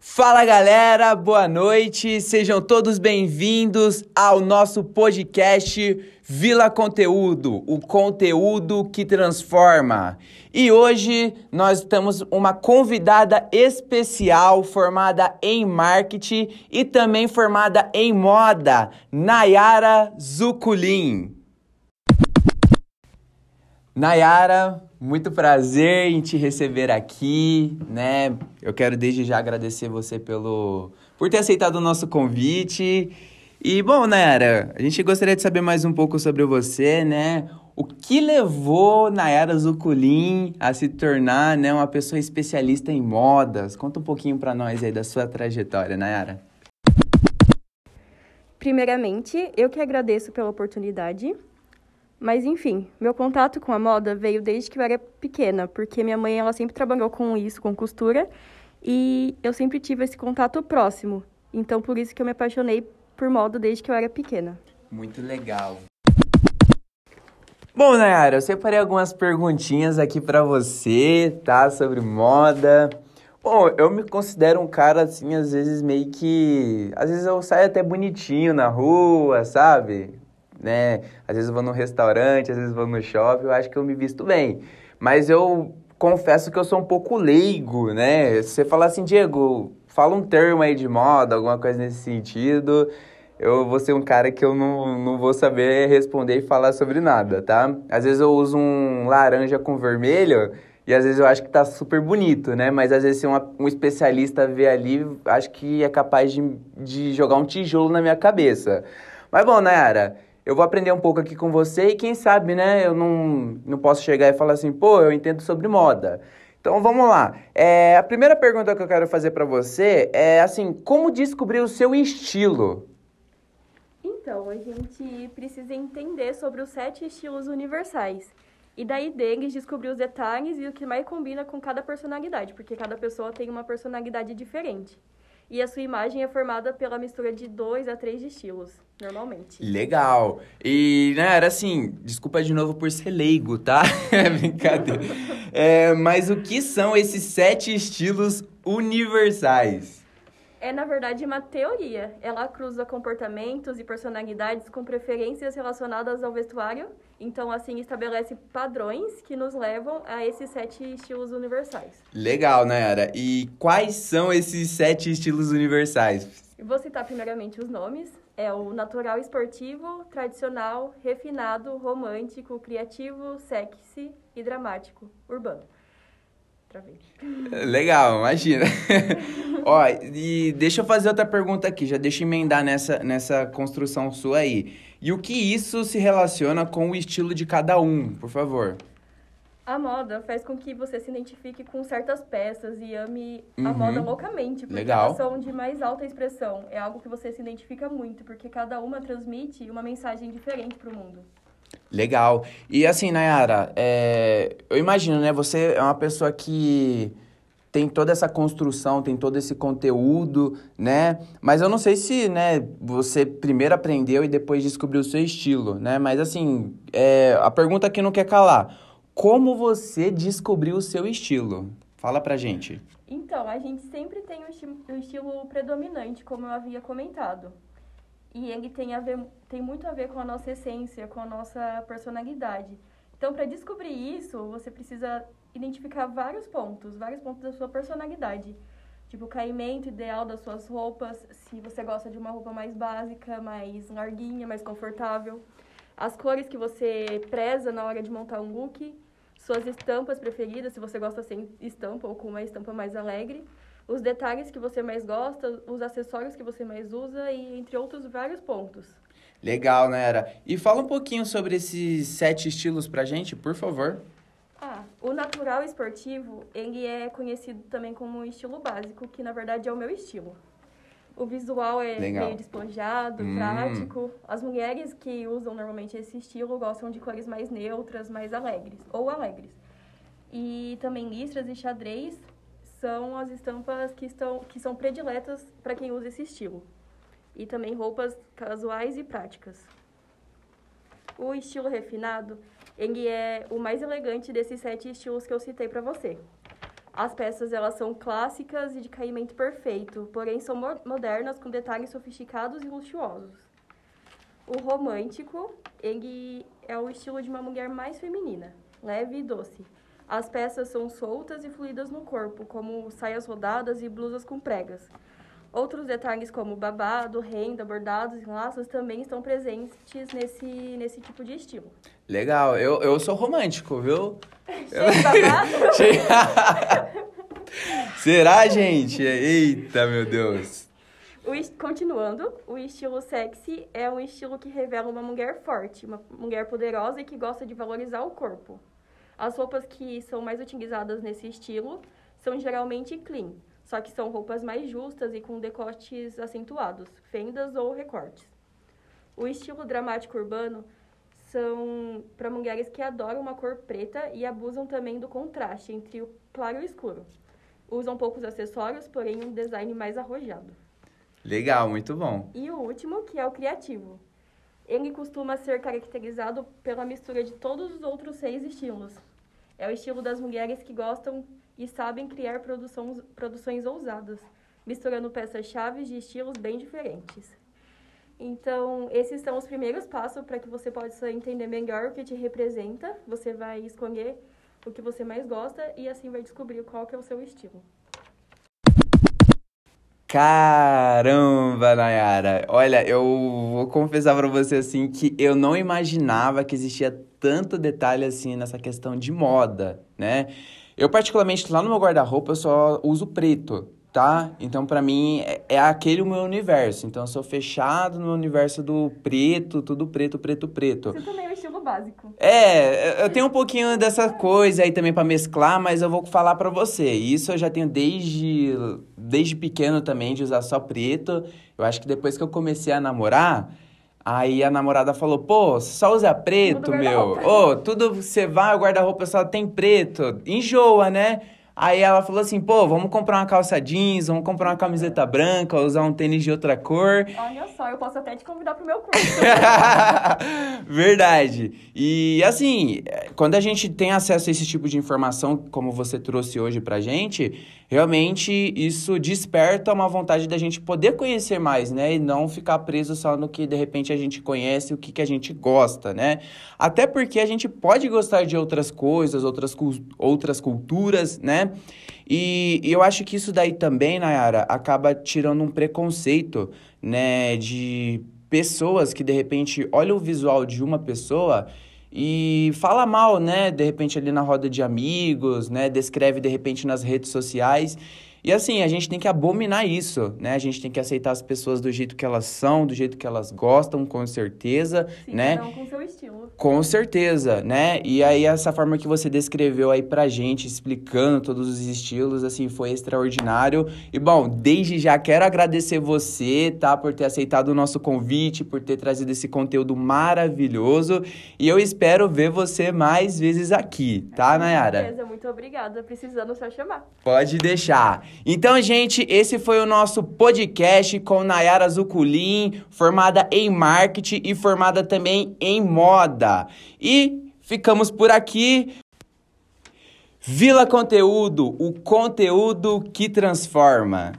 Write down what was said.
Fala galera, boa noite, sejam todos bem-vindos ao nosso podcast Vila Conteúdo, o conteúdo que transforma. E hoje nós temos uma convidada especial formada em marketing e também formada em moda, Nayara Zuculin. Nayara, muito prazer em te receber aqui, né? Eu quero desde já agradecer você pelo por ter aceitado o nosso convite. E bom, Nayara, a gente gostaria de saber mais um pouco sobre você, né? O que levou Nayara Zuculin a se tornar, né, uma pessoa especialista em modas? Conta um pouquinho para nós aí da sua trajetória, Nayara. Primeiramente, eu que agradeço pela oportunidade. Mas enfim, meu contato com a moda veio desde que eu era pequena, porque minha mãe ela sempre trabalhou com isso, com costura, e eu sempre tive esse contato próximo. Então por isso que eu me apaixonei por moda desde que eu era pequena. Muito legal. Bom, Nayara, eu separei algumas perguntinhas aqui para você, tá? Sobre moda. Bom, eu me considero um cara assim, às vezes meio que. Às vezes eu saio até bonitinho na rua, sabe? né? Às vezes eu vou no restaurante, às vezes eu vou no shopping, eu acho que eu me visto bem. Mas eu confesso que eu sou um pouco leigo, né? Você falar assim, Diego, fala um termo aí de moda, alguma coisa nesse sentido, eu vou ser um cara que eu não, não vou saber responder e falar sobre nada, tá? Às vezes eu uso um laranja com vermelho e às vezes eu acho que tá super bonito, né? Mas às vezes se uma, um especialista vê ali, acho que é capaz de, de jogar um tijolo na minha cabeça. Mas bom, Nayara, eu vou aprender um pouco aqui com você e quem sabe, né, eu não, não posso chegar e falar assim, pô, eu entendo sobre moda. Então vamos lá. É, a primeira pergunta que eu quero fazer para você é assim, como descobrir o seu estilo? Então, a gente precisa entender sobre os sete estilos universais. E daí deles descobrir os detalhes e o que mais combina com cada personalidade, porque cada pessoa tem uma personalidade diferente e a sua imagem é formada pela mistura de dois a três estilos, normalmente. Legal. E, né, era assim, desculpa de novo por ser leigo, tá? É brincadeira. É, mas o que são esses sete estilos universais? é, na verdade, uma teoria. Ela cruza comportamentos e personalidades com preferências relacionadas ao vestuário. Então, assim, estabelece padrões que nos levam a esses sete estilos universais. Legal, Nayara. E quais são esses sete estilos universais? Vou citar primeiramente os nomes. É o natural esportivo, tradicional, refinado, romântico, criativo, sexy e dramático, urbano. Travei. Legal, imagina. Ó, e deixa eu fazer outra pergunta aqui, já deixa emendar nessa, nessa construção sua aí. E o que isso se relaciona com o estilo de cada um, por favor? A moda faz com que você se identifique com certas peças e ame uhum. a moda loucamente, porque Legal. elas são de mais alta expressão. É algo que você se identifica muito, porque cada uma transmite uma mensagem diferente para o mundo. Legal. E assim, Nayara, é, eu imagino, né? Você é uma pessoa que tem toda essa construção, tem todo esse conteúdo, né? Mas eu não sei se, né, você primeiro aprendeu e depois descobriu o seu estilo, né? Mas assim, é, a pergunta que não quer calar. Como você descobriu o seu estilo? Fala pra gente. Então, a gente sempre tem um estilo predominante, como eu havia comentado. E ele tem, a ver, tem muito a ver com a nossa essência, com a nossa personalidade. Então, para descobrir isso, você precisa identificar vários pontos, vários pontos da sua personalidade. Tipo, o caimento ideal das suas roupas, se você gosta de uma roupa mais básica, mais larguinha, mais confortável. As cores que você preza na hora de montar um look. Suas estampas preferidas, se você gosta sem estampa ou com uma estampa mais alegre os detalhes que você mais gosta, os acessórios que você mais usa e entre outros vários pontos. Legal, Nera. E fala um pouquinho sobre esses sete estilos pra gente, por favor. Ah, o natural esportivo, ele é conhecido também como um estilo básico, que na verdade é o meu estilo. O visual é Legal. meio despojado, hum. prático. As mulheres que usam normalmente esse estilo gostam de cores mais neutras, mais alegres, ou alegres. E também listras e xadrez são as estampas que, estão, que são prediletas para quem usa esse estilo. E também roupas casuais e práticas. O estilo refinado, ele é o mais elegante desses sete estilos que eu citei para você. As peças elas são clássicas e de caimento perfeito, porém são modernas com detalhes sofisticados e luxuosos. O romântico, ele é o estilo de uma mulher mais feminina, leve e doce. As peças são soltas e fluídas no corpo, como saias rodadas e blusas com pregas. Outros detalhes como babado, renda, bordados e laços também estão presentes nesse, nesse tipo de estilo. Legal, eu, eu sou romântico, viu? Cheio de babado? Será, gente? Eita, meu Deus. O, continuando, o estilo sexy é um estilo que revela uma mulher forte, uma mulher poderosa e que gosta de valorizar o corpo. As roupas que são mais utilizadas nesse estilo são geralmente clean, só que são roupas mais justas e com decotes acentuados, fendas ou recortes. O estilo dramático urbano são para mulheres que adoram uma cor preta e abusam também do contraste entre o claro e o escuro. Usam poucos acessórios, porém um design mais arrojado. Legal, muito bom. E o último, que é o criativo. Ele costuma ser caracterizado pela mistura de todos os outros seis estilos. É o estilo das mulheres que gostam e sabem criar produções, produções ousadas, misturando peças-chave de estilos bem diferentes. Então, esses são os primeiros passos para que você possa entender melhor o que te representa. Você vai escolher o que você mais gosta e assim vai descobrir qual que é o seu estilo. Caramba, Nayara! Olha, eu vou confessar para você assim que eu não imaginava que existia tanto detalhe assim nessa questão de moda, né? Eu, particularmente, lá no meu guarda-roupa, eu só uso preto, tá? Então, para mim, é, é, aquele o meu universo. Então, eu sou fechado no universo do preto, tudo preto, preto, preto. Você também é o estilo básico. É, eu tenho um pouquinho dessa coisa aí também para mesclar, mas eu vou falar para você. Isso eu já tenho desde, desde pequeno também, de usar só preto. Eu acho que depois que eu comecei a namorar Aí a namorada falou, pô, só usa preto, meu. Ô, oh, tudo você vai, o guarda-roupa só tem preto. Enjoa, né? Aí ela falou assim, pô, vamos comprar uma calça jeans, vamos comprar uma camiseta branca, usar um tênis de outra cor. Olha só, eu posso até te convidar pro meu curso. Verdade. E assim, quando a gente tem acesso a esse tipo de informação, como você trouxe hoje pra gente, realmente isso desperta uma vontade da gente poder conhecer mais, né? E não ficar preso só no que de repente a gente conhece, o que, que a gente gosta, né? Até porque a gente pode gostar de outras coisas, outras, outras culturas, né? E, e eu acho que isso daí também, Nayara, acaba tirando um preconceito, né? De pessoas que de repente olham o visual de uma pessoa e fala mal, né? De repente ali na roda de amigos, né? Descreve de repente nas redes sociais. E assim, a gente tem que abominar isso, né? A gente tem que aceitar as pessoas do jeito que elas são, do jeito que elas gostam, com certeza, Sim, né? Não com seu estilo. Com certeza, né? E aí essa forma que você descreveu aí pra gente, explicando todos os estilos, assim, foi extraordinário. E bom, desde já quero agradecer você, tá? Por ter aceitado o nosso convite, por ter trazido esse conteúdo maravilhoso. E eu espero ver você mais vezes aqui, tá, Nayara? Beleza, muito obrigada. Precisando só chamar. Pode deixar. Então, gente, esse foi o nosso podcast com Nayara Zuculin, formada em marketing e formada também em moda. E ficamos por aqui. Vila Conteúdo, o conteúdo que transforma.